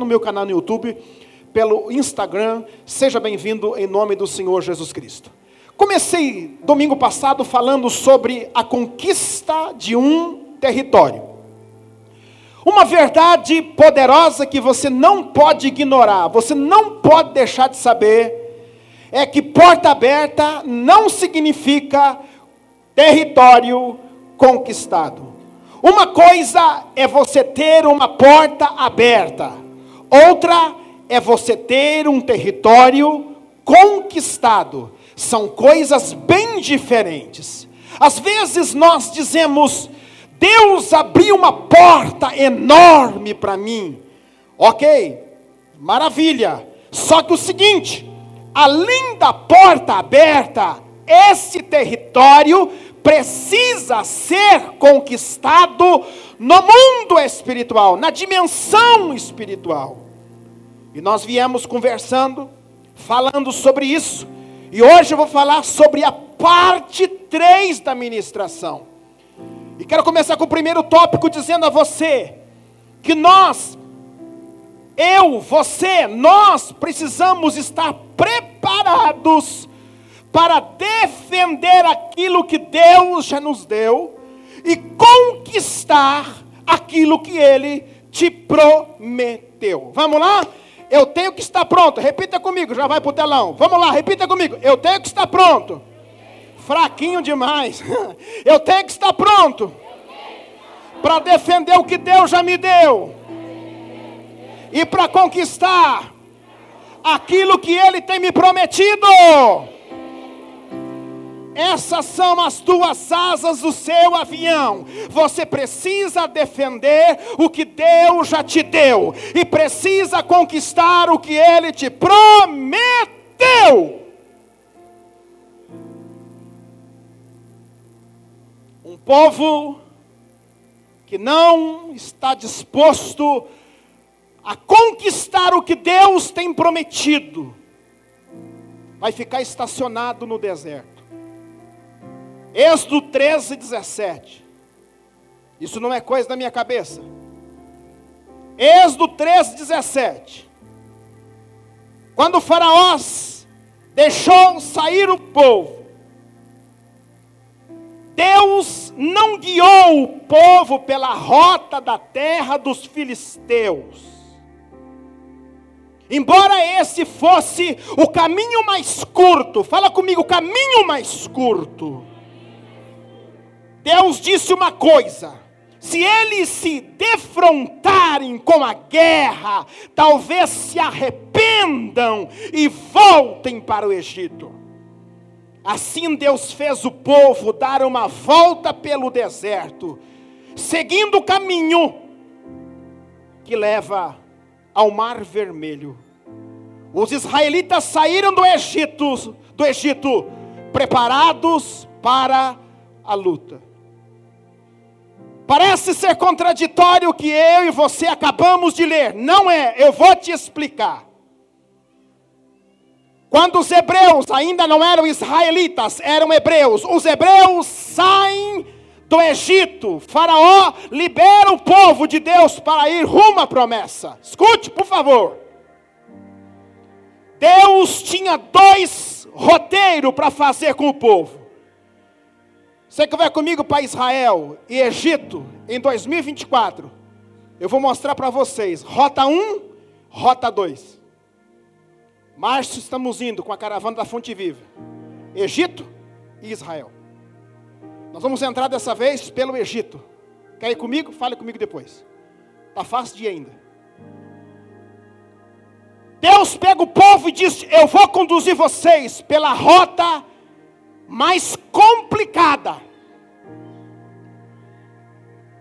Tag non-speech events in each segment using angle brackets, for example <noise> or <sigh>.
no meu canal no YouTube, pelo Instagram, seja bem-vindo em nome do Senhor Jesus Cristo. Comecei domingo passado falando sobre a conquista de um território. Uma verdade poderosa que você não pode ignorar, você não pode deixar de saber, é que porta aberta não significa território conquistado. Uma coisa é você ter uma porta aberta, outra é você ter um território conquistado. São coisas bem diferentes. Às vezes nós dizemos, Deus abriu uma porta enorme para mim. Ok, maravilha. Só que o seguinte, além da porta aberta, esse território precisa ser conquistado no mundo espiritual, na dimensão espiritual. E nós viemos conversando, falando sobre isso. E hoje eu vou falar sobre a parte 3 da ministração. E quero começar com o primeiro tópico dizendo a você que nós, eu, você, nós precisamos estar preparados para defender aquilo que Deus já nos deu e conquistar aquilo que Ele te prometeu. Vamos lá? Eu tenho que estar pronto. Repita comigo, já vai para o telão. Vamos lá, repita comigo. Eu tenho que estar pronto. Fraquinho demais. <laughs> Eu tenho que estar pronto para defender o que Deus já me deu e para conquistar aquilo que Ele tem me prometido. Essas são as duas asas do seu avião. Você precisa defender o que Deus já te deu e precisa conquistar o que Ele te prometeu. Um povo que não está disposto a conquistar o que Deus tem prometido, vai ficar estacionado no deserto. Êxodo 13, 17. Isso não é coisa da minha cabeça. Êxodo 13, 17. Quando o faraó deixou sair o povo, Deus não guiou o povo pela rota da terra dos filisteus. Embora esse fosse o caminho mais curto, fala comigo, o caminho mais curto. Deus disse uma coisa: se eles se defrontarem com a guerra, talvez se arrependam e voltem para o Egito. Assim Deus fez o povo dar uma volta pelo deserto, seguindo o caminho que leva ao Mar Vermelho. Os israelitas saíram do Egito, do Egito preparados para a luta. Parece ser contraditório o que eu e você acabamos de ler. Não é, eu vou te explicar. Quando os hebreus ainda não eram israelitas, eram hebreus. Os hebreus saem do Egito. Faraó libera o povo de Deus para ir rumo à promessa. Escute, por favor. Deus tinha dois roteiros para fazer com o povo. Você que vai comigo para Israel e Egito em 2024, eu vou mostrar para vocês rota 1, rota 2. Março estamos indo com a caravana da Fonte Viva. Egito e Israel. Nós vamos entrar dessa vez pelo Egito. Quer ir comigo? Fale comigo depois. Está fácil de ir ainda. Deus pega o povo e diz: Eu vou conduzir vocês pela rota mais complicada.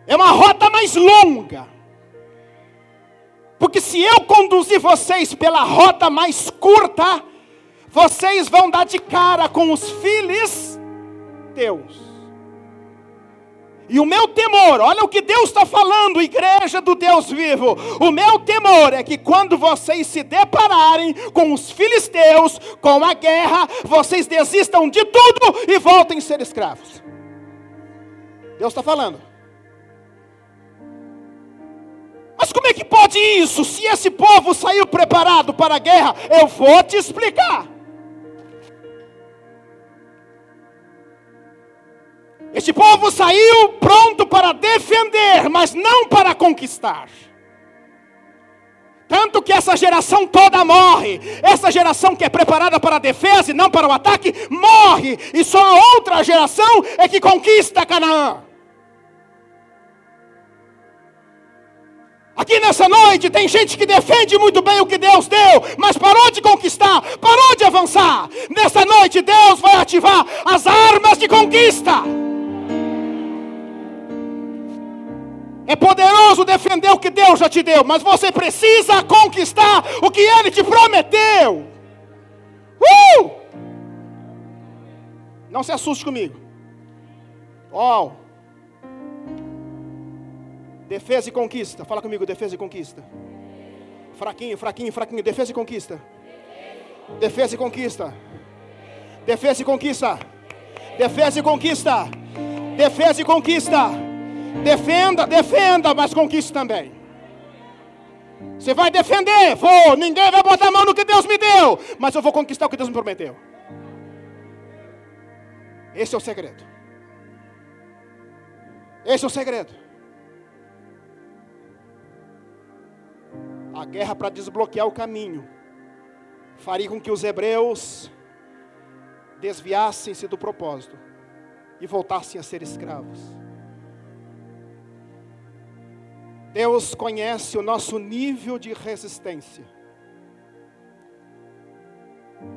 É uma rota mais longa. Porque se eu conduzir vocês pela rota mais curta, vocês vão dar de cara com os filhos Deus. E o meu temor, olha o que Deus está falando, igreja do Deus vivo. O meu temor é que quando vocês se depararem com os filisteus, com a guerra, vocês desistam de tudo e voltem a ser escravos. Deus está falando. Mas como é que pode isso? Se esse povo saiu preparado para a guerra, eu vou te explicar. Este povo saiu pronto para defender, mas não para conquistar. Tanto que essa geração toda morre. Essa geração que é preparada para a defesa e não para o ataque, morre. E só a outra geração é que conquista Canaã. Aqui nessa noite tem gente que defende muito bem o que Deus deu, mas parou de conquistar, parou de avançar. Nessa noite Deus vai ativar as armas de conquista. É poderoso defender o que Deus já te deu, mas você precisa conquistar o que Ele te prometeu. Uh! Não se assuste comigo. Oh. Defesa e conquista. Fala comigo, defesa e conquista. Fraquinho, fraquinho, fraquinho. Defesa e conquista. Defesa e conquista. Defesa e conquista. Defesa e conquista. Defesa e conquista. Defenda, defenda, mas conquiste também. Você vai defender, vou. Ninguém vai botar a mão no que Deus me deu, mas eu vou conquistar o que Deus me prometeu. Esse é o segredo. Esse é o segredo. A guerra para desbloquear o caminho faria com que os hebreus desviassem-se do propósito e voltassem a ser escravos. Deus conhece o nosso nível de resistência,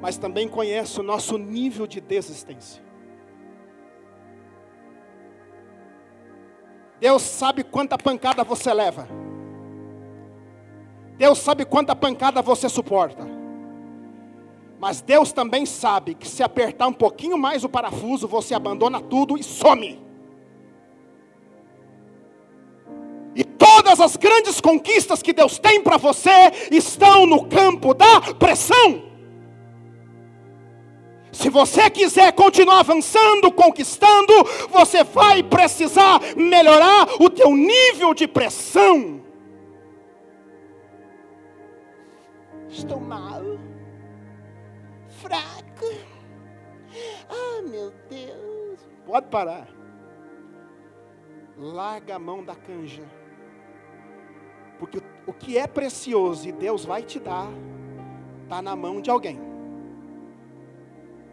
mas também conhece o nosso nível de desistência. Deus sabe quanta pancada você leva. Deus sabe quanta pancada você suporta. Mas Deus também sabe que se apertar um pouquinho mais o parafuso, você abandona tudo e some. Todas as grandes conquistas que Deus tem para você estão no campo da pressão. Se você quiser continuar avançando, conquistando, você vai precisar melhorar o teu nível de pressão. Estou mal, fraco. Ah, meu Deus. Pode parar. Larga a mão da canja. Porque o que é precioso e Deus vai te dar, está na mão de alguém.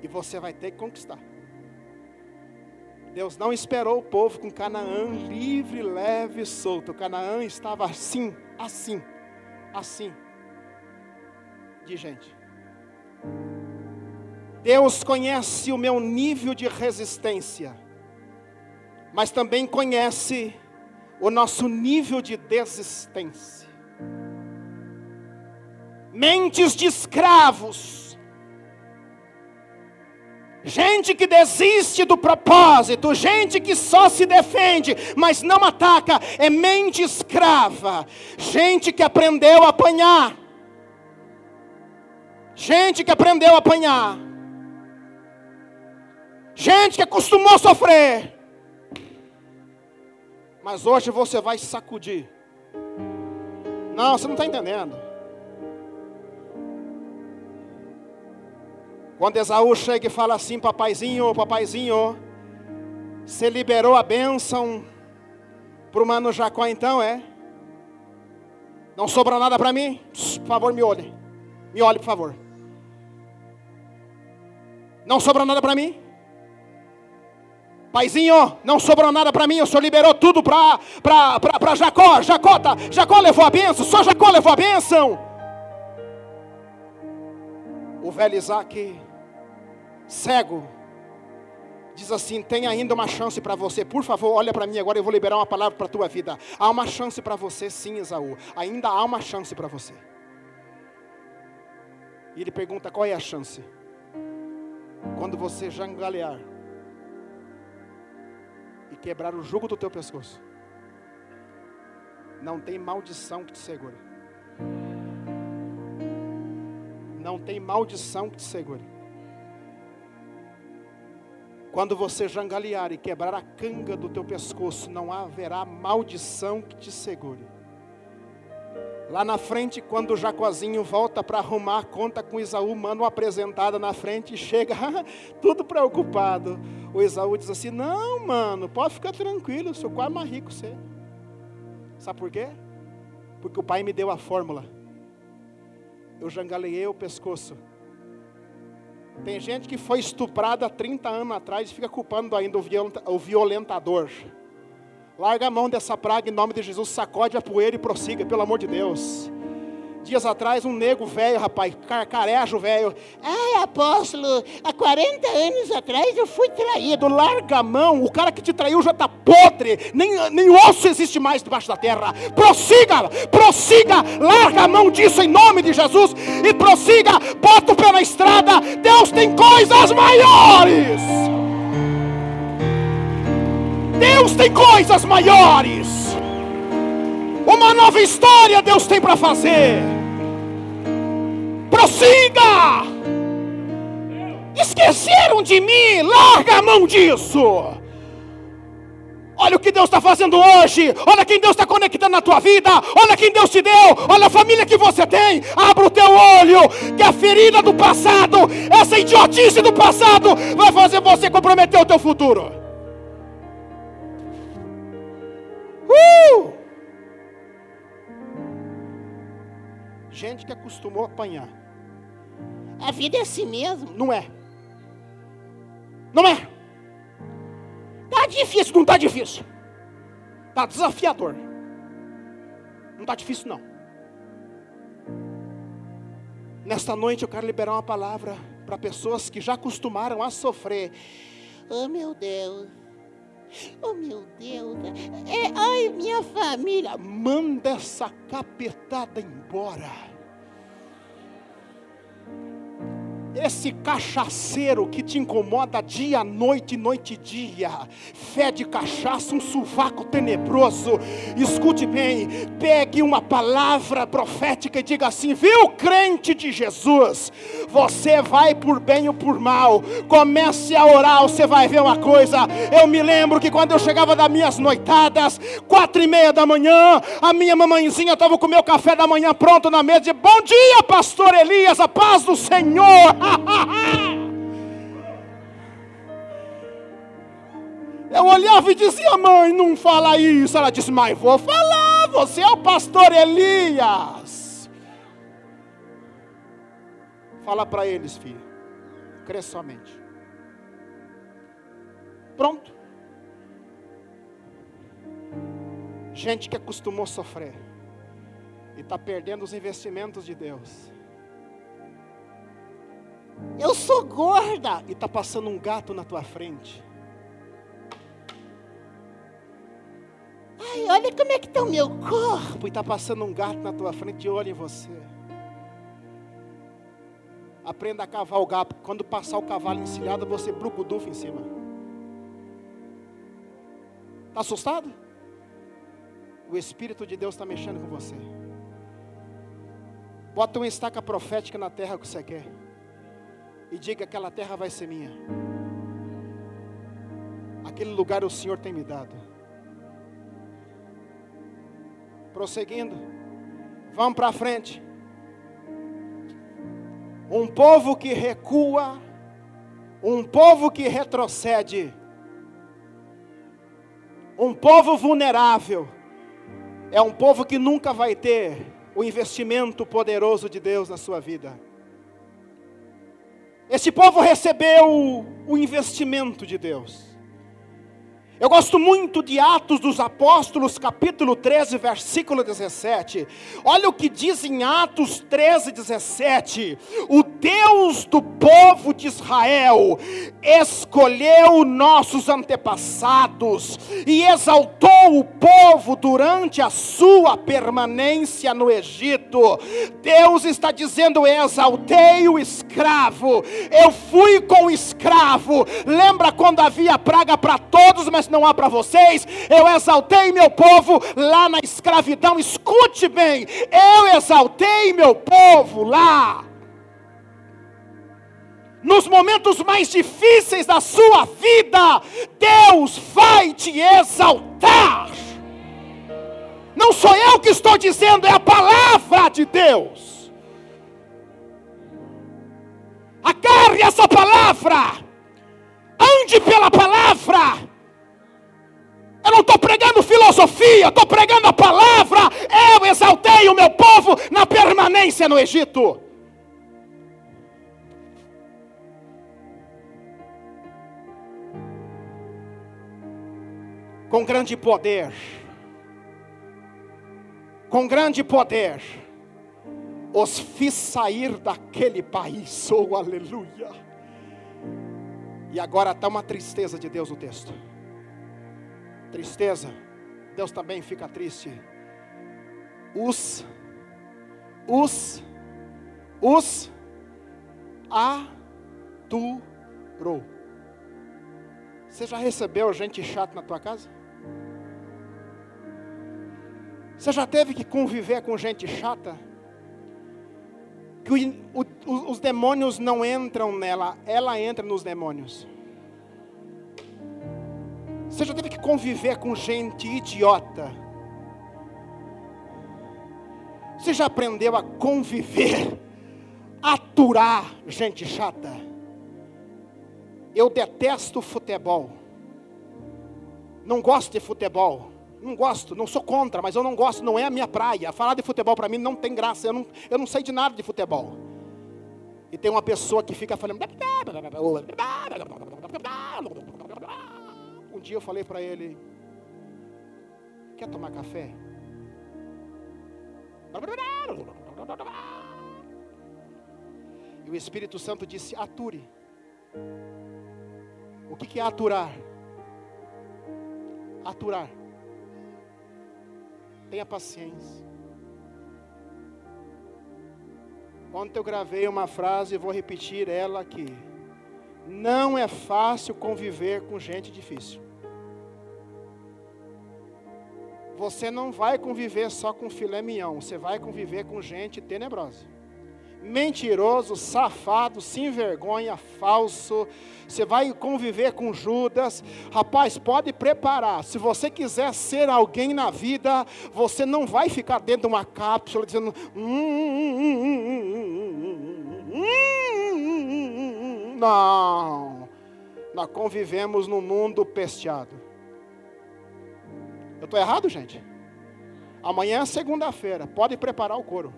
E você vai ter que conquistar. Deus não esperou o povo com Canaã livre, leve e solto. Canaã estava assim, assim, assim, de gente. Deus conhece o meu nível de resistência, mas também conhece o nosso nível de desistência. Mentes de escravos, gente que desiste do propósito, gente que só se defende, mas não ataca, é mente escrava, gente que aprendeu a apanhar, gente que aprendeu a apanhar, gente que acostumou a sofrer mas hoje você vai sacudir. Não, você não está entendendo. Quando Esaú chega e fala assim, papaizinho, papaizinho, você liberou a bênção para o mano Jacó então, é? Não sobrou nada para mim? Por favor, me olhe. Me olhe, por favor. Não sobrou nada para mim? Paizinho, não sobrou nada para mim, o senhor liberou tudo para Jacó. Jacó, tá, Jacó levou a bênção, só Jacó levou a bênção. O velho Isaac, cego, diz assim: tem ainda uma chance para você. Por favor, olha para mim agora, eu vou liberar uma palavra para a tua vida. Há uma chance para você, sim, Esaú. Ainda há uma chance para você. E ele pergunta: qual é a chance? Quando você jangalear quebrar o jugo do teu pescoço. Não tem maldição que te segure. Não tem maldição que te segure. Quando você jangalear e quebrar a canga do teu pescoço, não haverá maldição que te segure. Lá na frente, quando Jacozinho volta para arrumar conta com Isaú, manda uma apresentada na frente e chega <laughs> tudo preocupado. O Isaú diz assim: Não, mano, pode ficar tranquilo, eu sou quase mais rico você. Sabe por quê? Porque o pai me deu a fórmula. Eu jangaleei o pescoço. Tem gente que foi estuprada 30 anos atrás e fica culpando ainda o violentador. Larga a mão dessa praga em nome de Jesus, sacode a poeira e prossiga, pelo amor de Deus. Dias atrás, um nego velho, rapaz, carcarejo velho. Ai, apóstolo, há 40 anos atrás eu fui traído. Larga a mão, o cara que te traiu já está podre, nem, nem osso existe mais debaixo da terra. Prossiga, prossiga, larga a mão disso em nome de Jesus e prossiga, bota o pé na estrada. Deus tem coisas maiores. Deus tem coisas maiores. Uma nova história Deus tem para fazer. Prossiga. Esqueceram de mim, larga a mão disso. Olha o que Deus está fazendo hoje. Olha quem Deus está conectando na tua vida. Olha quem Deus te deu. Olha a família que você tem. Abra o teu olho. Que a ferida do passado, essa idiotice do passado, vai fazer você comprometer o teu futuro. Uh! Gente que acostumou a apanhar. A vida é assim mesmo. Não é. Não é. Tá difícil, não tá difícil. Tá desafiador. Não tá difícil não. Nesta noite eu quero liberar uma palavra para pessoas que já acostumaram a sofrer. Oh meu Deus. Oh meu Deus, é, ai minha família, manda essa capetada embora. Esse cachaceiro que te incomoda dia, noite, noite e dia, fé de cachaça, um sovaco tenebroso. Escute bem, pegue uma palavra profética e diga assim: viu, crente de Jesus, você vai por bem ou por mal, comece a orar, você vai ver uma coisa. Eu me lembro que quando eu chegava das minhas noitadas, quatro e meia da manhã, a minha mamãezinha estava com o meu café da manhã pronto na mesa, e bom dia, pastor Elias, a paz do Senhor. <laughs> Eu olhava e dizia, mãe, não fala isso. Ela disse, mas vou falar, você é o pastor Elias. Fala para eles, filho. Crê somente. Pronto. Gente que acostumou sofrer e está perdendo os investimentos de Deus. Eu sou gorda e está passando um gato na tua frente. Ai, olha como é que está o meu corpo. E está passando um gato na tua frente e olha em você. Aprenda a cavalgar, quando passar o cavalo encilhado, você brucudufa em cima. Está assustado? O Espírito de Deus está mexendo com você. Bota uma estaca profética na terra que você quer e diga: aquela terra vai ser minha. Aquele lugar o Senhor tem me dado. Prosseguindo, vamos para frente. Um povo que recua, um povo que retrocede, um povo vulnerável, é um povo que nunca vai ter o investimento poderoso de Deus na sua vida. Esse povo recebeu o investimento de Deus. Eu gosto muito de Atos dos Apóstolos, capítulo 13, versículo 17. Olha o que diz em Atos 13, 17. O Deus do povo de Israel escolheu nossos antepassados e exaltou o povo durante a sua permanência no Egito. Deus está dizendo: exaltei o escravo, eu fui com o escravo. Lembra quando havia praga para todos, mas não há para vocês. Eu exaltei meu povo lá na escravidão. Escute bem, eu exaltei meu povo lá. Nos momentos mais difíceis da sua vida, Deus vai te exaltar. Não sou eu que estou dizendo, é a palavra de Deus. Agarre essa palavra. Ande pela palavra. Eu não estou pregando filosofia, estou pregando a palavra. Eu exaltei o meu povo na permanência no Egito. Com grande poder, com grande poder, os fiz sair daquele país, oh aleluia. E agora está uma tristeza de Deus no texto tristeza, Deus também fica triste. Os, os, os aturou. Você já recebeu gente chata na tua casa? Você já teve que conviver com gente chata? Que o, o, os demônios não entram nela, ela entra nos demônios. Você já teve que conviver com gente idiota? Você já aprendeu a conviver, aturar gente chata? Eu detesto futebol. Não gosto de futebol. Não gosto, não sou contra, mas eu não gosto, não é a minha praia. Falar de futebol para mim não tem graça. Eu não, eu não sei de nada de futebol. E tem uma pessoa que fica falando. Um dia eu falei para ele: Quer tomar café? E o Espírito Santo disse: Ature. O que, é aturar? Aturar. Tenha paciência. Ontem eu gravei uma frase e vou repetir ela aqui. Não é fácil conviver com gente difícil. Você não vai conviver só com filé mignon, você vai conviver com gente tenebrosa. Mentiroso, safado, sem vergonha, falso. Você vai conviver com Judas. Rapaz, pode preparar. Se você quiser ser alguém na vida, você não vai ficar dentro de uma cápsula dizendo. Não. Nós convivemos num mundo pesteado. Eu estou errado, gente? Amanhã é segunda-feira, pode preparar o couro.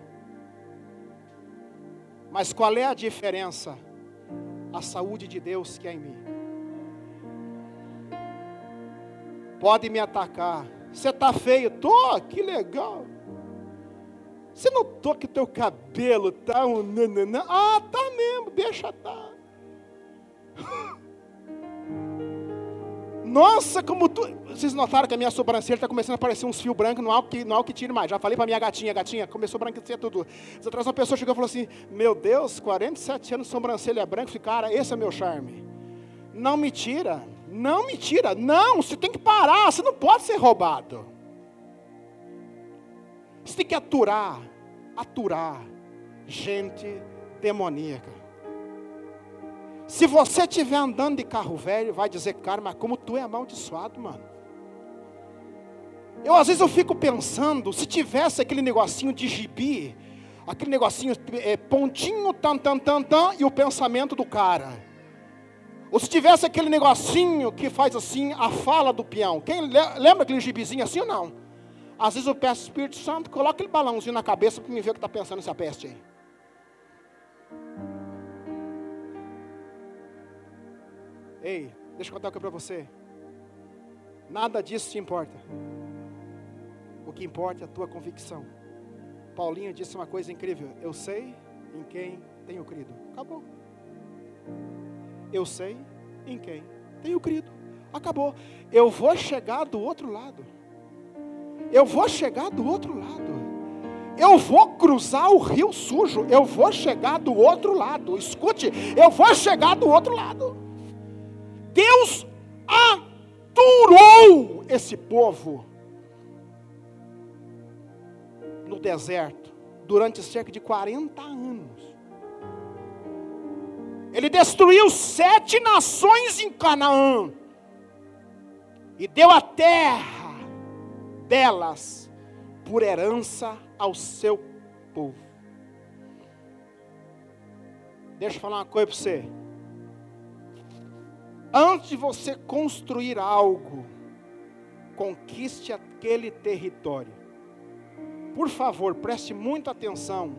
Mas qual é a diferença? A saúde de Deus que é em mim. Pode me atacar. Você está feio? Tô, que legal. Você notou que teu cabelo tá um? Ah, tá mesmo, deixa tá. <laughs> Nossa, como tu. Vocês notaram que a minha sobrancelha está começando a aparecer uns fios brancos, não há o que, não há o que tire mais. Já falei para minha gatinha, gatinha, começou a branquecer tudo. Traz uma pessoa chegou e falou assim: Meu Deus, 47 anos, sobrancelha branca. Eu falei, cara, esse é meu charme. Não me tira, não me tira. Não, você tem que parar, você não pode ser roubado. Você tem que aturar, aturar gente demoníaca. Se você estiver andando de carro velho, vai dizer, cara, mas como tu é amaldiçoado, mano. Eu às vezes eu fico pensando, se tivesse aquele negocinho de gibi, aquele negocinho é, pontinho, tan, tan, tan, tan, e o pensamento do cara. Ou se tivesse aquele negocinho que faz assim a fala do peão. Quem lembra aquele gibizinho assim ou não? Às vezes eu peço Espírito Santo, coloca aquele balãozinho na cabeça para me ver o que está pensando essa peste aí. Ei, deixa eu contar uma coisa para você. Nada disso te importa. O que importa é a tua convicção. Paulinho disse uma coisa incrível. Eu sei em quem tenho crido. Acabou. Eu sei em quem tenho crido. Acabou. Eu vou chegar do outro lado. Eu vou chegar do outro lado. Eu vou cruzar o rio sujo. Eu vou chegar do outro lado. Escute, eu vou chegar do outro lado. Esse povo no deserto durante cerca de 40 anos. Ele destruiu sete nações em Canaã e deu a terra delas por herança ao seu povo. Deixa eu falar uma coisa para você. Antes de você construir algo, conquiste aquele território. Por favor, preste muita atenção.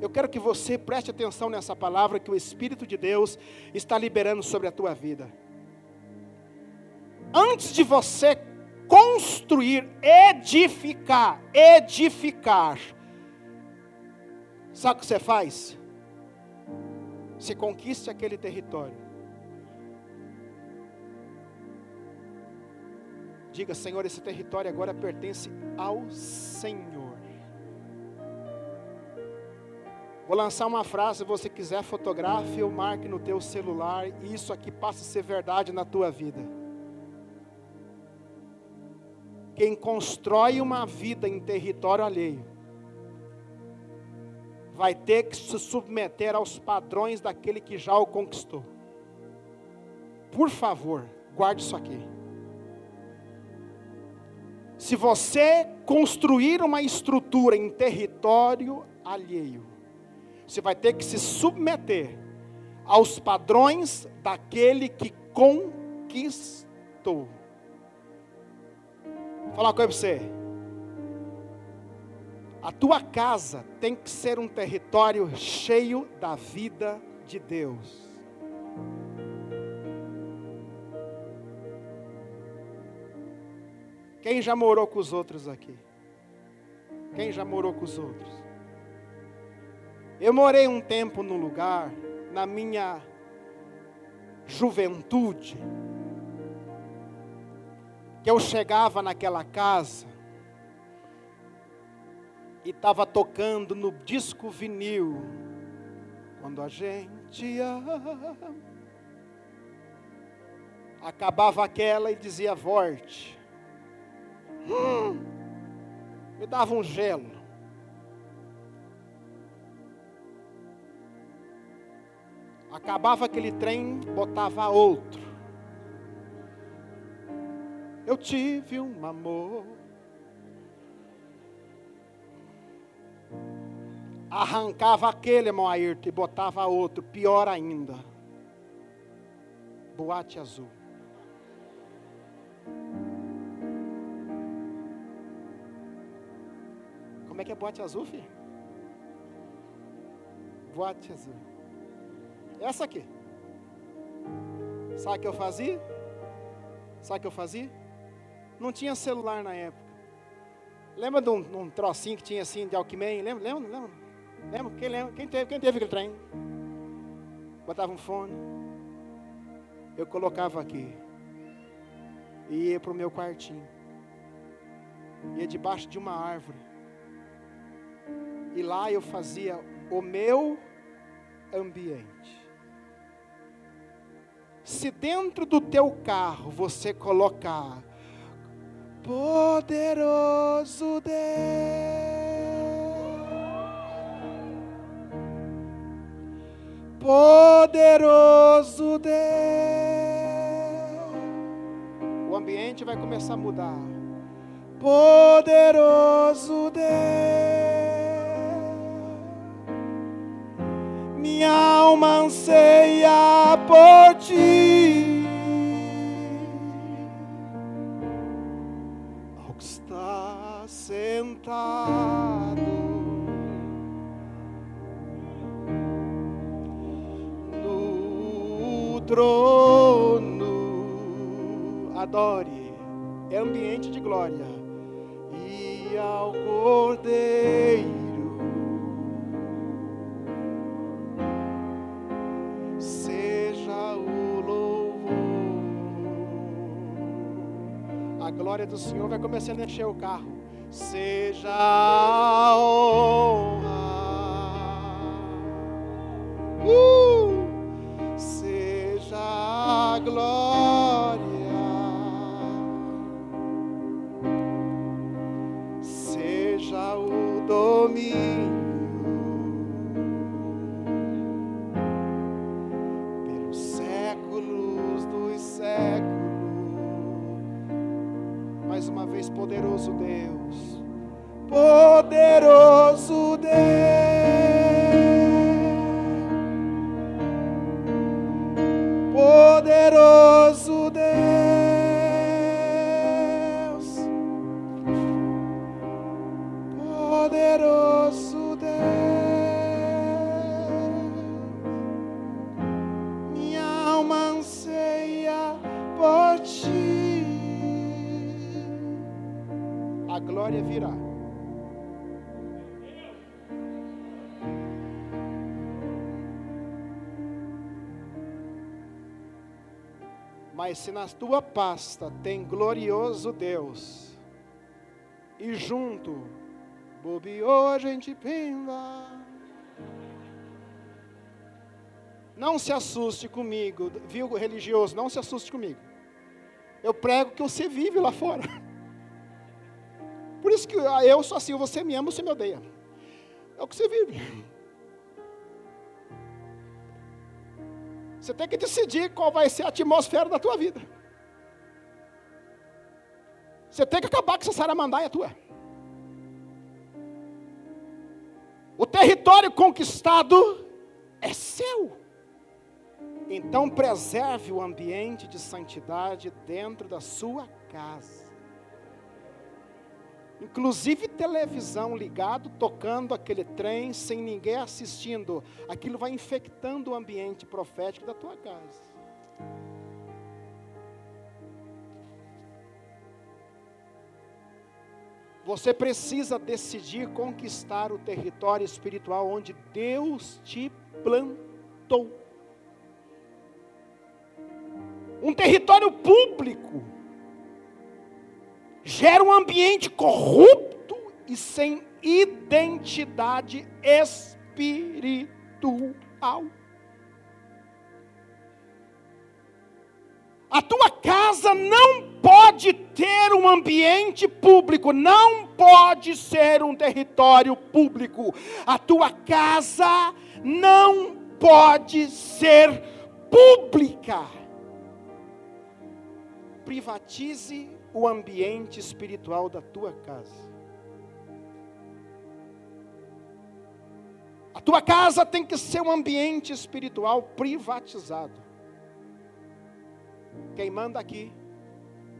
Eu quero que você preste atenção nessa palavra que o Espírito de Deus está liberando sobre a tua vida. Antes de você construir, edificar, edificar, sabe o que você faz? Se conquiste aquele território. Diga, Senhor, esse território agora pertence ao Senhor. Vou lançar uma frase, se você quiser, fotografe ou marque no teu celular, e isso aqui passa a ser verdade na tua vida. Quem constrói uma vida em território alheio, vai ter que se submeter aos padrões daquele que já o conquistou. Por favor, guarde isso aqui. Se você construir uma estrutura em território alheio, você vai ter que se submeter aos padrões daquele que conquistou. Vou falar uma coisa para você. A tua casa tem que ser um território cheio da vida de Deus. Quem já morou com os outros aqui? Quem já morou com os outros? Eu morei um tempo num lugar, na minha juventude, que eu chegava naquela casa e estava tocando no disco vinil, quando a gente ama. Acabava aquela e dizia volte. Hum, <gasps> me dava um gelo. Acabava aquele trem, botava outro. Eu tive um amor. Arrancava aquele, irmão e botava outro, pior ainda. Boate azul. Como é que é boate azul, filho? Boate azul. Essa aqui. Sabe o que eu fazia? Sabe o que eu fazia? Não tinha celular na época. Lembra de um, um trocinho que tinha assim de Alckmin? Lembra? Lembra? Lembra? lembra? Quem, lembra? Quem, teve, quem teve aquele trem? Botava um fone. Eu colocava aqui. E ia para o meu quartinho. Ia debaixo de uma árvore. E lá eu fazia o meu ambiente. Se dentro do teu carro você colocar poderoso Deus, poderoso Deus, o ambiente vai começar a mudar. Poderoso Deus. Minha alma anseia por ti. Ao que está sentado no trono, adore, é ambiente de glória, e ao cordeiro. Glória do Senhor vai começando a encher o carro. Seja a honra, uh, seja a glória, seja o domínio. Se na tua pasta tem glorioso Deus, e junto bobeou a gente pinda. Não se assuste comigo, viu, religioso? Não se assuste comigo. Eu prego que você vive lá fora. Por isso que eu sou assim, você me ama, você me odeia. É o que você vive. Você tem que decidir qual vai ser a atmosfera da tua vida. Você tem que acabar com essa saramandaia tua. O território conquistado é seu. Então preserve o ambiente de santidade dentro da sua casa. Inclusive televisão ligado, tocando aquele trem sem ninguém assistindo. Aquilo vai infectando o ambiente profético da tua casa. Você precisa decidir conquistar o território espiritual onde Deus te plantou. Um território público gera um ambiente corrupto e sem identidade espiritual. A tua casa não pode ter um ambiente público, não pode ser um território público. A tua casa não pode ser pública privatize o ambiente espiritual da tua casa. A tua casa tem que ser um ambiente espiritual privatizado. Quem manda aqui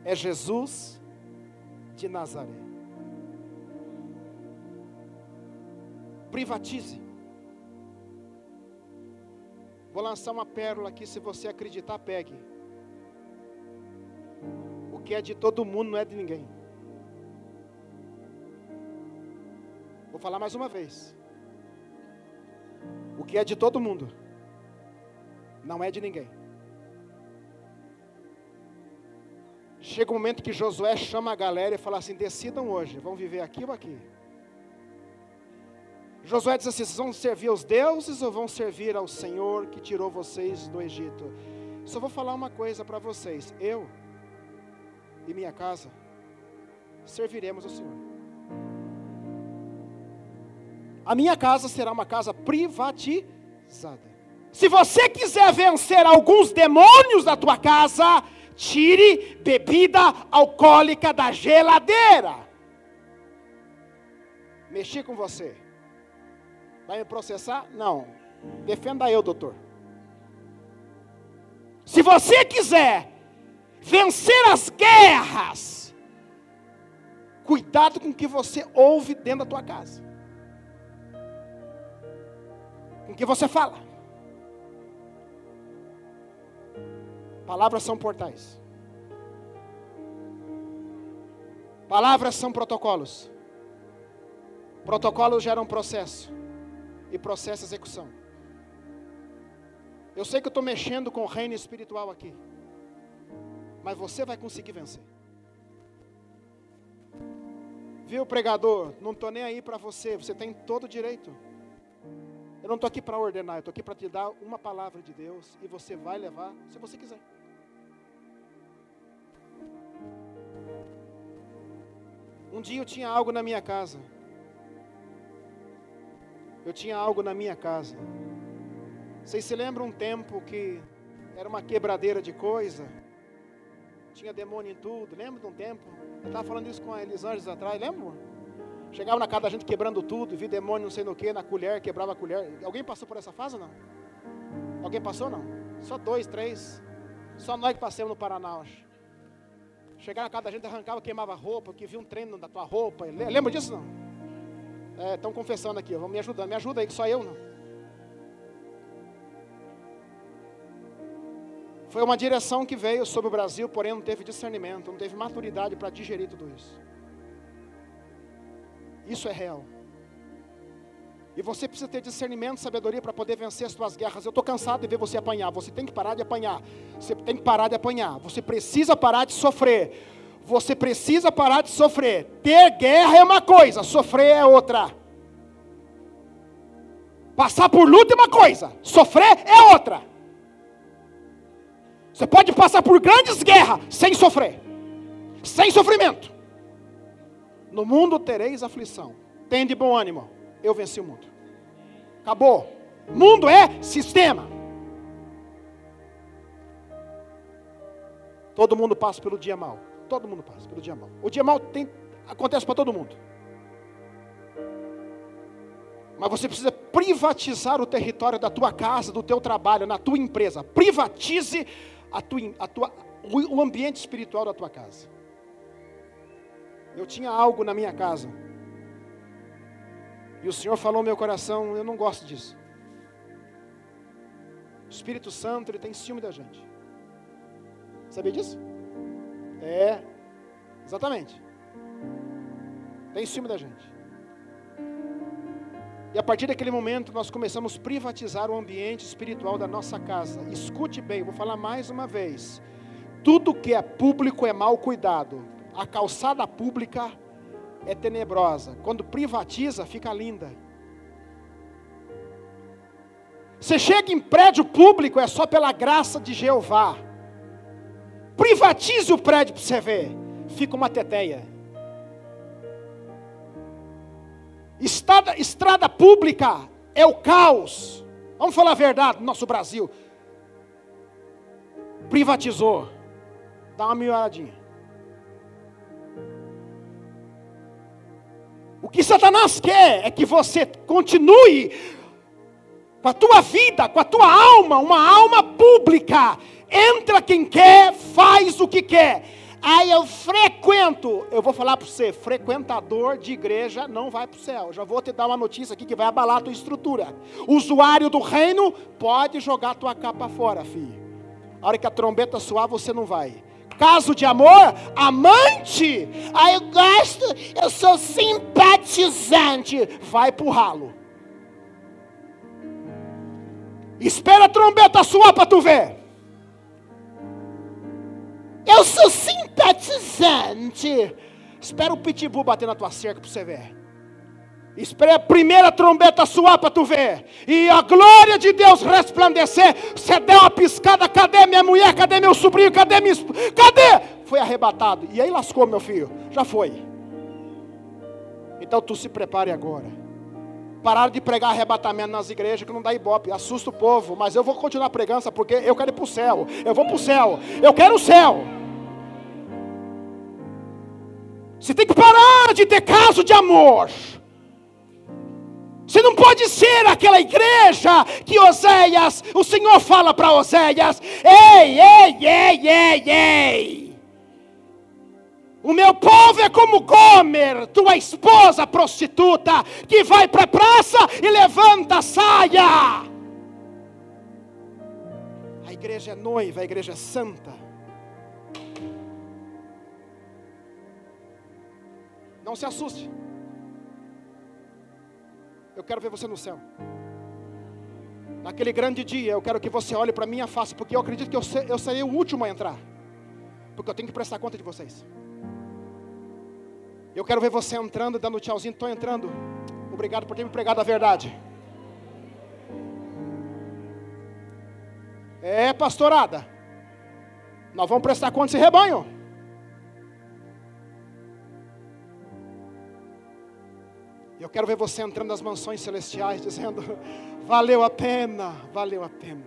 é Jesus de Nazaré. Privatize. Vou lançar uma pérola aqui, se você acreditar, pegue que é de todo mundo não é de ninguém. Vou falar mais uma vez. O que é de todo mundo não é de ninguém. Chega o um momento que Josué chama a galera e fala assim: decidam hoje, vão viver aqui ou aqui. Josué diz assim: vocês vão servir aos deuses ou vão servir ao Senhor que tirou vocês do Egito? Só vou falar uma coisa para vocês: eu e minha casa, serviremos ao Senhor. A minha casa será uma casa privatizada. Se você quiser vencer alguns demônios da tua casa, tire bebida alcoólica da geladeira. Mexi com você. Vai me processar? Não. Defenda eu, doutor. Se você quiser vencer as guerras. Cuidado com o que você ouve dentro da tua casa. Com o que você fala. Palavras são portais. Palavras são protocolos. Protocolos geram processo. E processo execução. Eu sei que eu estou mexendo com o reino espiritual aqui. Mas você vai conseguir vencer. Viu, pregador? Não estou nem aí para você. Você tem todo o direito. Eu não estou aqui para ordenar. Eu estou aqui para te dar uma palavra de Deus. E você vai levar se você quiser. Um dia eu tinha algo na minha casa. Eu tinha algo na minha casa. Vocês se lembram um tempo que era uma quebradeira de coisa? Tinha demônio em tudo. Lembra de um tempo? Eu estava falando isso com a Elisanges atrás, lembra? Chegava na casa da gente quebrando tudo, vi demônio não sei no que, na colher, quebrava a colher. Alguém passou por essa fase ou não? Alguém passou não? Só dois, três. Só nós que passamos no Paraná, acho. Chegava na casa da gente, arrancava, queimava roupa, que viu um treino da tua roupa. Lembra disso não? Estão é, confessando aqui, vão me ajudando. Me ajuda aí, que só eu não. Foi uma direção que veio sobre o Brasil, porém não teve discernimento, não teve maturidade para digerir tudo isso. Isso é real. E você precisa ter discernimento, sabedoria para poder vencer as suas guerras. Eu estou cansado de ver você apanhar. Você tem que parar de apanhar. Você tem que parar de apanhar. Você precisa parar de sofrer. Você precisa parar de sofrer. Ter guerra é uma coisa, sofrer é outra. Passar por luta é uma coisa, sofrer é outra. Você pode passar por grandes guerras sem sofrer, sem sofrimento. No mundo tereis aflição. Tende bom ânimo. Eu venci o mundo. Acabou. Mundo é sistema. Todo mundo passa pelo dia mal. Todo mundo passa pelo dia mal. O dia mal tem, acontece para todo mundo. Mas você precisa privatizar o território da tua casa, do teu trabalho, na tua empresa. Privatize a tua, a tua, o ambiente espiritual da tua casa. Eu tinha algo na minha casa. E o Senhor falou no meu coração, eu não gosto disso. O Espírito Santo, ele tem ciúme da gente. Sabia disso? É, exatamente. Tem ciúme da gente. E a partir daquele momento nós começamos a privatizar o ambiente espiritual da nossa casa. Escute bem, vou falar mais uma vez. Tudo que é público é mal cuidado. A calçada pública é tenebrosa. Quando privatiza, fica linda. Você chega em prédio público, é só pela graça de Jeová. Privatize o prédio para você ver. Fica uma teteia. Estrada, estrada pública é o caos. Vamos falar a verdade, nosso Brasil. Privatizou. Dá uma melhoradinha. O que Satanás quer é que você continue com a tua vida, com a tua alma, uma alma pública. Entra quem quer, faz o que quer. Aí eu frequento, eu vou falar para você, frequentador de igreja não vai para o céu. Já vou te dar uma notícia aqui que vai abalar a tua estrutura. Usuário do reino pode jogar tua capa fora, filho. A hora que a trombeta soar, você não vai. Caso de amor, amante. Aí eu gosto, eu sou simpatizante. Vai pro ralo. Espera a trombeta soar para tu ver. Eu sou simpatizante. Espera o pitbull bater na tua cerca para você ver. Espera a primeira trombeta soar para tu ver. E a glória de Deus resplandecer. Você deu uma piscada. Cadê minha mulher? Cadê meu sobrinho? Cadê minha Cadê? Foi arrebatado. E aí lascou, meu filho. Já foi. Então tu se prepare agora. Pararam de pregar arrebatamento nas igrejas que não dá ibope, assusta o povo, mas eu vou continuar pregando porque eu quero ir para o céu. Eu vou para o céu. Eu quero o céu. Você tem que parar de ter caso de amor. Você não pode ser aquela igreja que Oséias, o Senhor fala para Oséias: ei, ei, ei, ei, ei. O meu povo é como Gomer, tua esposa prostituta, que vai para a praça e levanta a saia. A igreja é noiva, a igreja é santa. Não se assuste. Eu quero ver você no céu. Naquele grande dia, eu quero que você olhe para minha face, porque eu acredito que eu, ser, eu serei o último a entrar. Porque eu tenho que prestar conta de vocês. Eu quero ver você entrando, dando tchauzinho. Estou entrando. Obrigado por ter me pregado a verdade. É, pastorada. Nós vamos prestar conta desse rebanho. Eu quero ver você entrando nas mansões celestiais, dizendo: <laughs> valeu a pena, valeu a pena,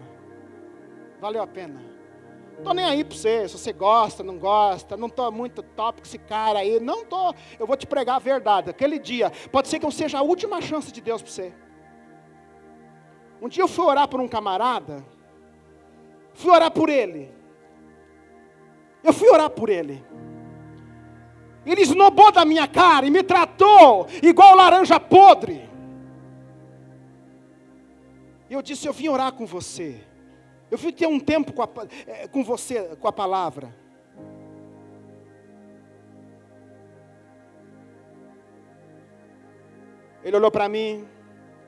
valeu a pena. Não estou nem aí para você, se você gosta, não gosta, não estou muito top com esse cara aí, não estou. Eu vou te pregar a verdade. Aquele dia, pode ser que eu seja a última chance de Deus para você. Um dia eu fui orar por um camarada, fui orar por ele. Eu fui orar por ele. Ele esnobou da minha cara e me tratou igual laranja podre. E eu disse: Eu vim orar com você. Eu vim ter um tempo com, a, é, com você, com a palavra. Ele olhou para mim,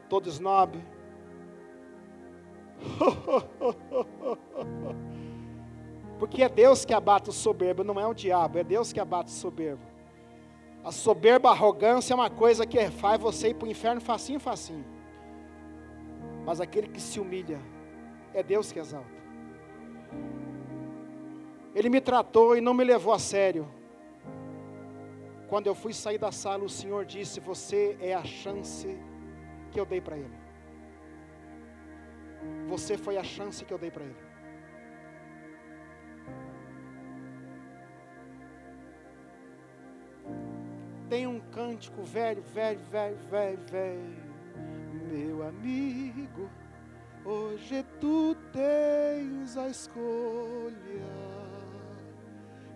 todo snob. <laughs> Porque é Deus que abate o soberbo, não é o diabo, é Deus que abate o soberbo. A soberba, a arrogância é uma coisa que faz você ir para o inferno facinho, facinho. Mas aquele que se humilha, é Deus que exalta. Ele me tratou e não me levou a sério. Quando eu fui sair da sala, o Senhor disse: Você é a chance que eu dei para ele. Você foi a chance que eu dei para ele. Tem um cântico velho, velho, velho, velho, velho. Meu amigo, hoje tu tens a escolha,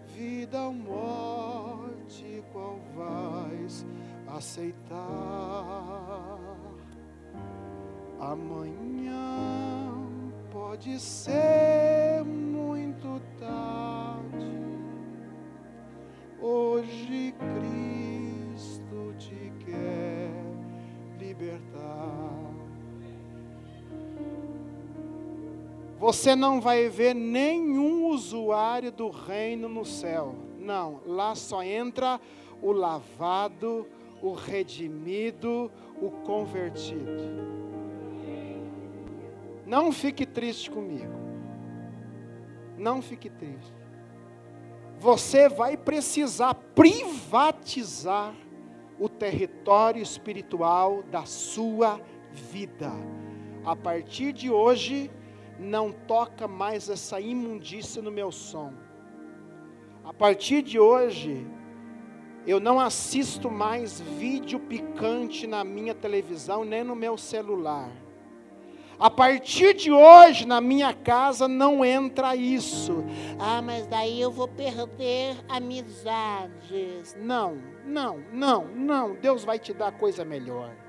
vida ou morte, qual vais aceitar? Amanhã pode ser muito libertar. Você não vai ver nenhum usuário do reino no céu. Não, lá só entra o lavado, o redimido, o convertido. Não fique triste comigo. Não fique triste. Você vai precisar privatizar o território espiritual da sua vida. A partir de hoje, não toca mais essa imundícia no meu som. A partir de hoje, eu não assisto mais vídeo picante na minha televisão, nem no meu celular. A partir de hoje, na minha casa, não entra isso. Ah, mas daí eu vou perder amizades. Não, não, não, não. Deus vai te dar coisa melhor.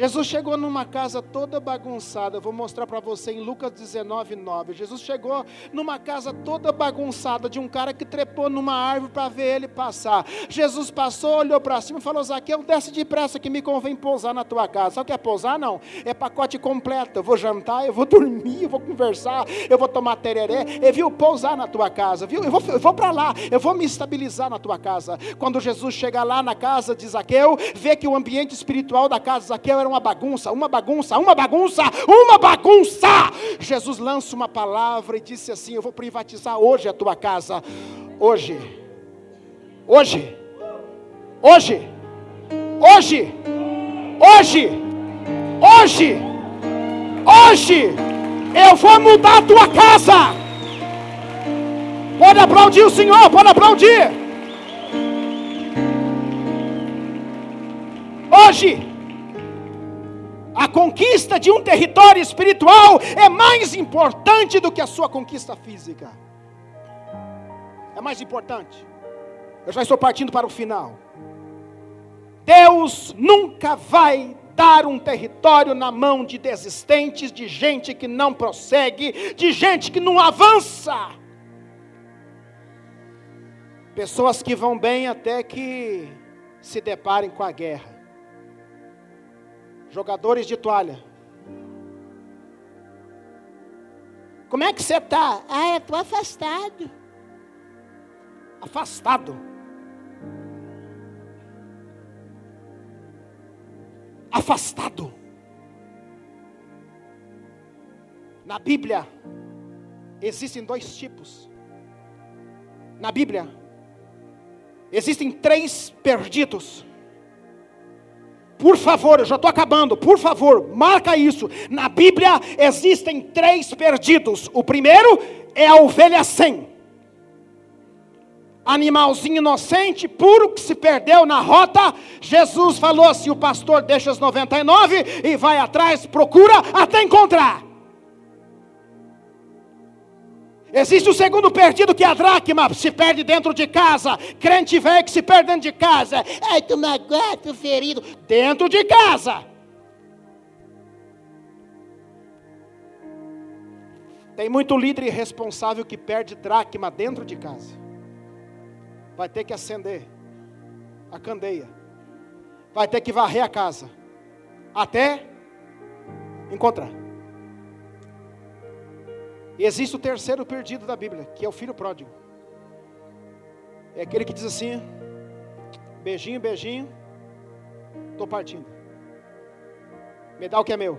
Jesus chegou numa casa toda bagunçada. Vou mostrar para você em Lucas 19, 9. Jesus chegou numa casa toda bagunçada de um cara que trepou numa árvore para ver ele passar. Jesus passou, olhou para cima e falou: Zaqueu, desce depressa que me convém pousar na tua casa. Sabe o que é pousar? Não. É pacote completo. Eu vou jantar, eu vou dormir, eu vou conversar, eu vou tomar tereré. E viu, pousar na tua casa, viu? Eu vou, eu vou para lá, eu vou me estabilizar na tua casa. Quando Jesus chega lá na casa de Zaqueu, vê que o ambiente espiritual da casa de Zaqueu era uma bagunça, uma bagunça, uma bagunça, uma bagunça. Jesus lança uma palavra e disse assim: Eu vou privatizar hoje a tua casa. Hoje, hoje, hoje, hoje, hoje, hoje, hoje, eu vou mudar a tua casa. Pode aplaudir o Senhor, pode aplaudir. Hoje, a conquista de um território espiritual é mais importante do que a sua conquista física. É mais importante. Eu já estou partindo para o final. Deus nunca vai dar um território na mão de desistentes, de gente que não prossegue, de gente que não avança. Pessoas que vão bem até que se deparem com a guerra. Jogadores de toalha. Como é que você está? Ah, eu estou afastado. Afastado. Afastado. Na Bíblia, existem dois tipos. Na Bíblia, existem três perdidos. Por favor, eu já estou acabando, por favor, marca isso. Na Bíblia existem três perdidos. O primeiro é a ovelha sem. Animalzinho inocente, puro, que se perdeu na rota. Jesus falou assim: o pastor deixa os 99 e vai atrás, procura até encontrar. Existe o segundo perdido que é a dracma, se perde dentro de casa. Crente velho que se perde dentro de casa. Ai, tu não aguenta o ferido. Dentro de casa. Tem muito líder irresponsável que perde dracma dentro de casa. Vai ter que acender a candeia. vai ter que varrer a casa até encontrar. Existe o terceiro perdido da Bíblia, que é o filho pródigo. É aquele que diz assim: beijinho, beijinho, estou partindo. Me dá o que é meu.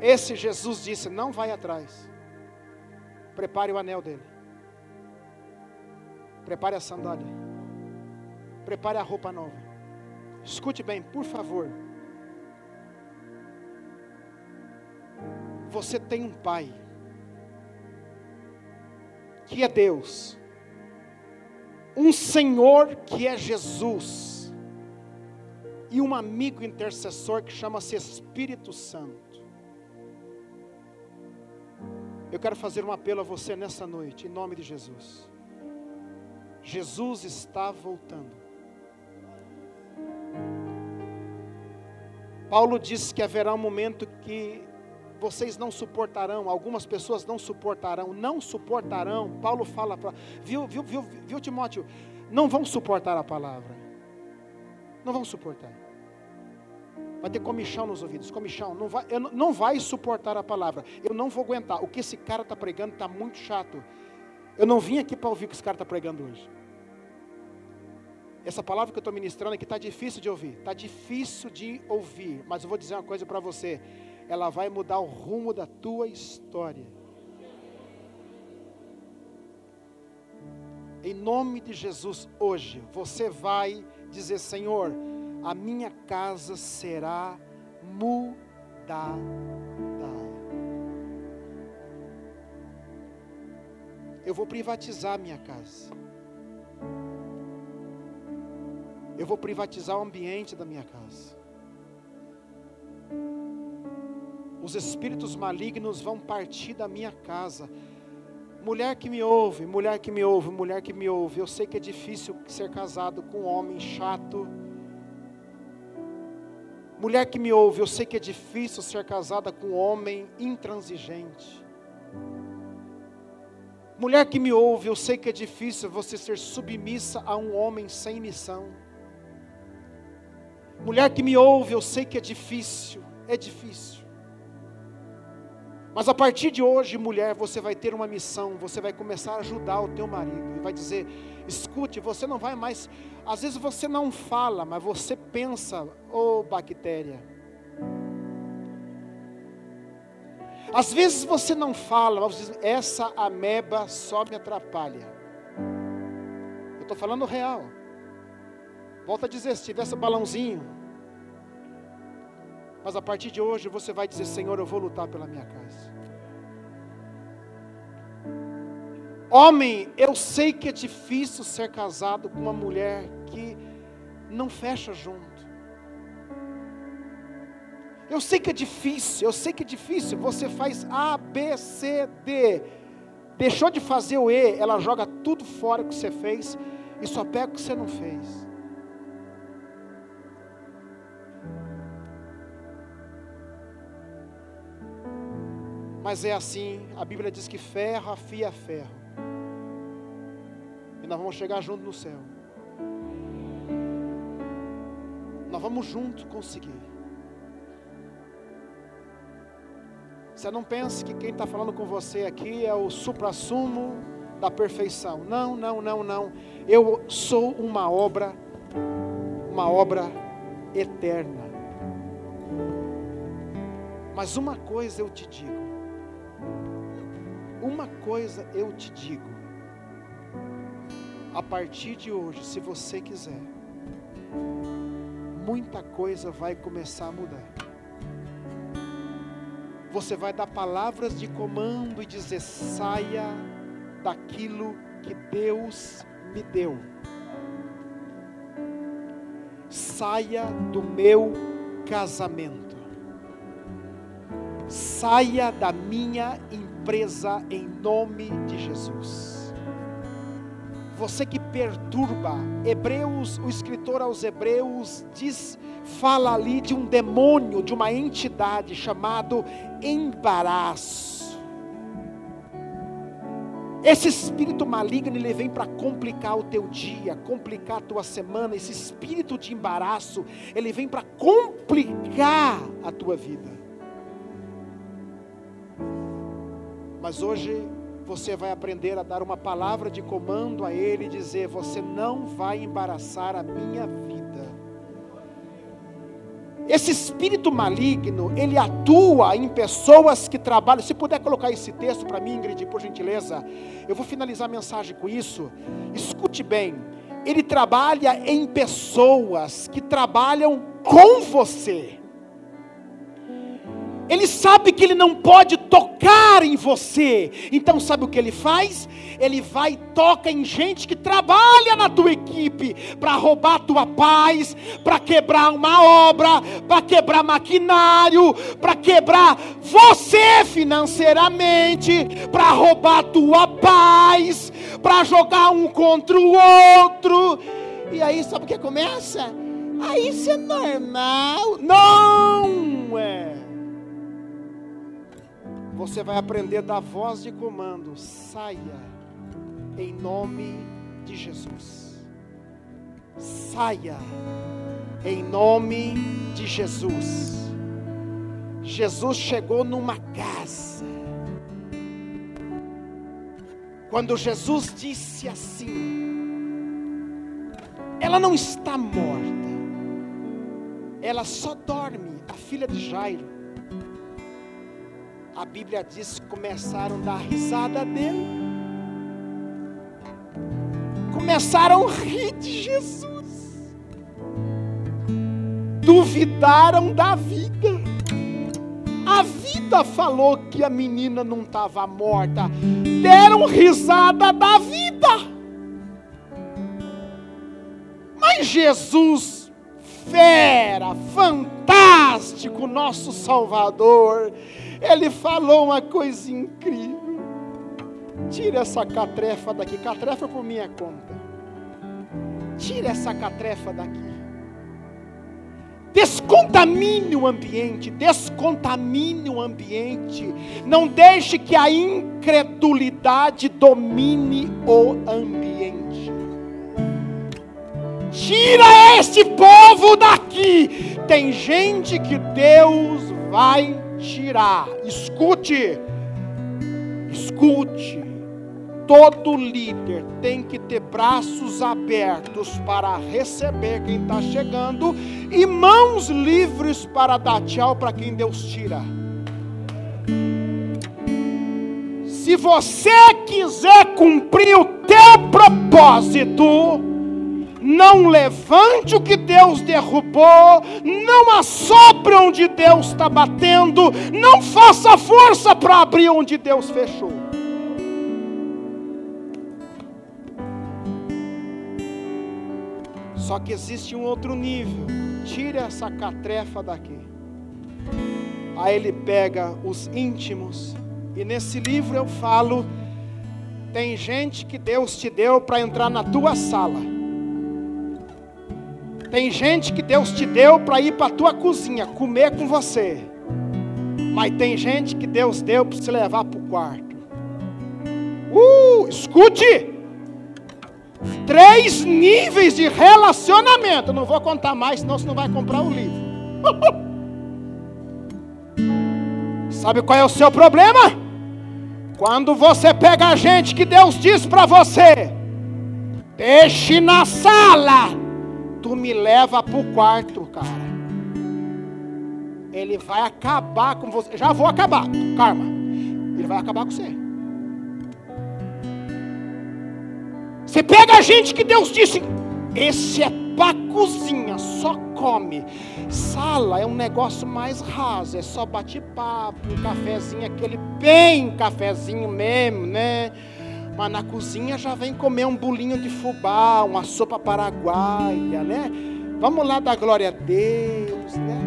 Esse Jesus disse: não vai atrás. Prepare o anel dele. Prepare a sandália. Prepare a roupa nova. Escute bem, por favor. Você tem um pai, que é Deus, um Senhor que é Jesus, e um amigo intercessor que chama-se Espírito Santo. Eu quero fazer um apelo a você nessa noite, em nome de Jesus. Jesus está voltando. Paulo disse que haverá um momento que vocês não suportarão, algumas pessoas não suportarão, não suportarão. Paulo fala para, viu, viu, viu, viu Timóteo? Não vão suportar a palavra. Não vão suportar. Vai ter comichão nos ouvidos, comichão. Não vai, eu, não vai suportar a palavra. Eu não vou aguentar. O que esse cara está pregando está muito chato. Eu não vim aqui para ouvir o que esse cara está pregando hoje. Essa palavra que eu estou ministrando aqui está difícil de ouvir. Está difícil de ouvir. Mas eu vou dizer uma coisa para você. Ela vai mudar o rumo da tua história. Em nome de Jesus, hoje, você vai dizer: Senhor, a minha casa será mudada. Eu vou privatizar a minha casa. Eu vou privatizar o ambiente da minha casa. Os espíritos malignos vão partir da minha casa. Mulher que me ouve, mulher que me ouve, mulher que me ouve. Eu sei que é difícil ser casado com um homem chato Mulher que me ouve, eu sei que é difícil ser casada com um homem intransigente. Mulher que me ouve, eu sei que é difícil você ser submissa a um homem sem missão. Mulher que me ouve, eu sei que é difícil, é difícil. Mas a partir de hoje, mulher, você vai ter uma missão, você vai começar a ajudar o teu marido e vai dizer: "Escute, você não vai mais, às vezes você não fala, mas você pensa, ô oh, bactéria. Às vezes você não fala, mas você diz, essa ameba só me atrapalha. Eu estou falando real. Volta a dizer, se tivesse balãozinho, mas a partir de hoje você vai dizer: Senhor, eu vou lutar pela minha casa. Homem, eu sei que é difícil ser casado com uma mulher que não fecha junto. Eu sei que é difícil, eu sei que é difícil. Você faz A, B, C, D. Deixou de fazer o E, ela joga tudo fora que você fez e só pega o que você não fez. Mas é assim, a Bíblia diz que ferro afia ferro. E nós vamos chegar junto no céu. Nós vamos juntos conseguir. Você não pense que quem está falando com você aqui é o supra-sumo da perfeição. Não, não, não, não. Eu sou uma obra, uma obra eterna. Mas uma coisa eu te digo: uma coisa eu te digo, a partir de hoje, se você quiser, muita coisa vai começar a mudar. Você vai dar palavras de comando e dizer: saia daquilo que Deus me deu. Saia do meu casamento. Saia da minha empresa presa em nome de Jesus. Você que perturba, Hebreus, o escritor aos Hebreus diz, fala ali de um demônio, de uma entidade chamado embaraço. Esse espírito maligno, ele vem para complicar o teu dia, complicar a tua semana. Esse espírito de embaraço, ele vem para complicar a tua vida. Mas hoje você vai aprender a dar uma palavra de comando a ele e dizer: Você não vai embaraçar a minha vida. Esse espírito maligno, ele atua em pessoas que trabalham. Se puder colocar esse texto para mim, Ingrid, por gentileza, eu vou finalizar a mensagem com isso. Escute bem, ele trabalha em pessoas que trabalham com você. Ele sabe que ele não pode tocar em você. Então sabe o que ele faz? Ele vai e toca em gente que trabalha na tua equipe para roubar tua paz, para quebrar uma obra, para quebrar maquinário, para quebrar você financeiramente, para roubar tua paz, para jogar um contra o outro. E aí sabe o que começa? Aí isso é normal. Não é você vai aprender da voz de comando: saia, em nome de Jesus. Saia, em nome de Jesus. Jesus chegou numa casa. Quando Jesus disse assim: Ela não está morta, ela só dorme, a filha de Jairo a Bíblia diz que começaram a dar risada dele. Começaram a rir de Jesus. Duvidaram da vida. A vida falou que a menina não estava morta. Deram risada da vida. Mas Jesus, fera, fantástico, nosso Salvador, ele falou uma coisa incrível. Tira essa catrefa daqui. Catrefa por minha conta. Tira essa catrefa daqui. Descontamine o ambiente, descontamine o ambiente. Não deixe que a incredulidade domine o ambiente. Tira este povo daqui. Tem gente que Deus vai tirar. Escute, escute. Todo líder tem que ter braços abertos para receber quem está chegando e mãos livres para dar tchau para quem Deus tira. Se você quiser cumprir o teu propósito, não levante o que Deus derrubou, não assopre onde Deus está batendo, não faça força para abrir onde Deus fechou. Só que existe um outro nível. Tire essa catrefa daqui. Aí ele pega os íntimos. E nesse livro eu falo: tem gente que Deus te deu para entrar na tua sala tem gente que Deus te deu para ir para a tua cozinha, comer com você. Mas tem gente que Deus deu para se levar para o quarto. Uh, escute! Três níveis de relacionamento. Não vou contar mais, senão você não vai comprar o livro. <laughs> Sabe qual é o seu problema? Quando você pega a gente que Deus diz para você, deixe na sala tu me leva para o quarto, cara. Ele vai acabar com você. Já vou acabar, karma. Ele vai acabar com você. Você pega a gente que Deus disse, esse é para cozinha, só come. Sala é um negócio mais raso, é só bate-papo, um cafezinho, aquele bem cafezinho mesmo, né? Mas na cozinha já vem comer um bolinho de fubá, uma sopa paraguaia, né? Vamos lá dar glória a Deus, né?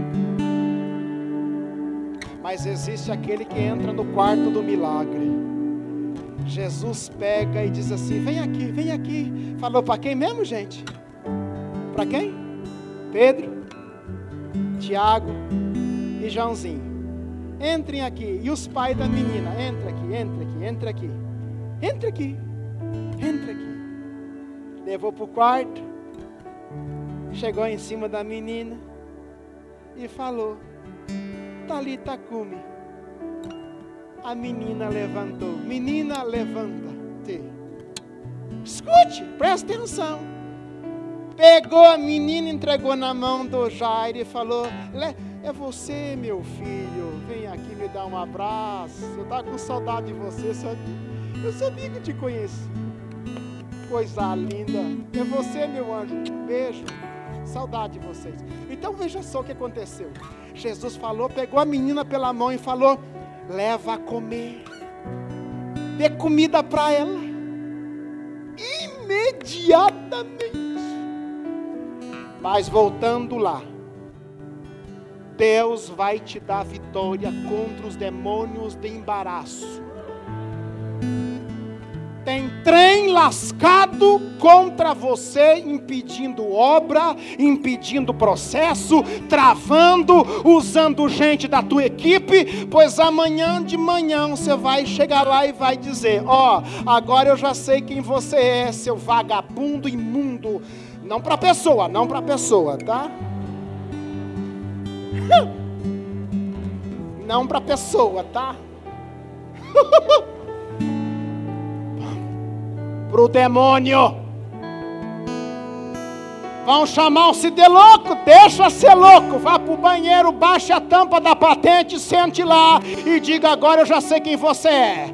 Mas existe aquele que entra no quarto do milagre. Jesus pega e diz assim: Vem aqui, vem aqui. Falou para quem mesmo, gente? Para quem? Pedro, Tiago e Joãozinho. Entrem aqui. E os pais da menina? Entra aqui, entra aqui, entra aqui. Entra aqui. Entra aqui. Levou para o quarto. Chegou em cima da menina e falou: Talita cume. A menina levantou. Menina, levanta-te. Escute, presta atenção. Pegou a menina, entregou na mão do Jair e falou: É você, meu filho. Vem aqui me dar um abraço. Eu estava com saudade de você, sabia? Eu sabia que te conheço. Coisa linda. É você, meu anjo. Beijo. Saudade de vocês. Então veja só o que aconteceu. Jesus falou, pegou a menina pela mão e falou: leva a comer. Dê comida para ela. Imediatamente. Mas voltando lá, Deus vai te dar vitória contra os demônios de embaraço tem trem lascado contra você, impedindo obra, impedindo processo, travando, usando gente da tua equipe, pois amanhã de manhã você vai chegar lá e vai dizer: Ó, oh, agora eu já sei quem você é, seu vagabundo imundo. Não para pessoa, não para pessoa, tá? <laughs> Não para pessoa, tá? <laughs> para o demônio. Vão chamar-se de louco, deixa ser louco, vá para o banheiro, baixe a tampa da patente, sente lá e diga agora eu já sei quem você é.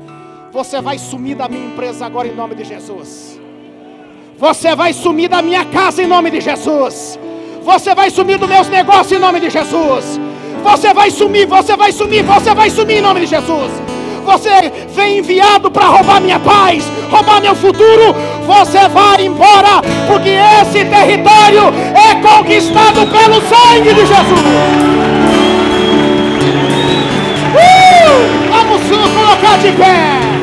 Você vai sumir da minha empresa agora em nome de Jesus. Você vai sumir da minha casa em nome de Jesus. Você vai sumir dos meus negócios em nome de Jesus. Você vai sumir, você vai sumir, você vai sumir em nome de Jesus você vem enviado para roubar minha paz, roubar meu futuro, você vai embora, porque esse território é conquistado pelo sangue de Jesus. Uh! Vamos colocar de pé.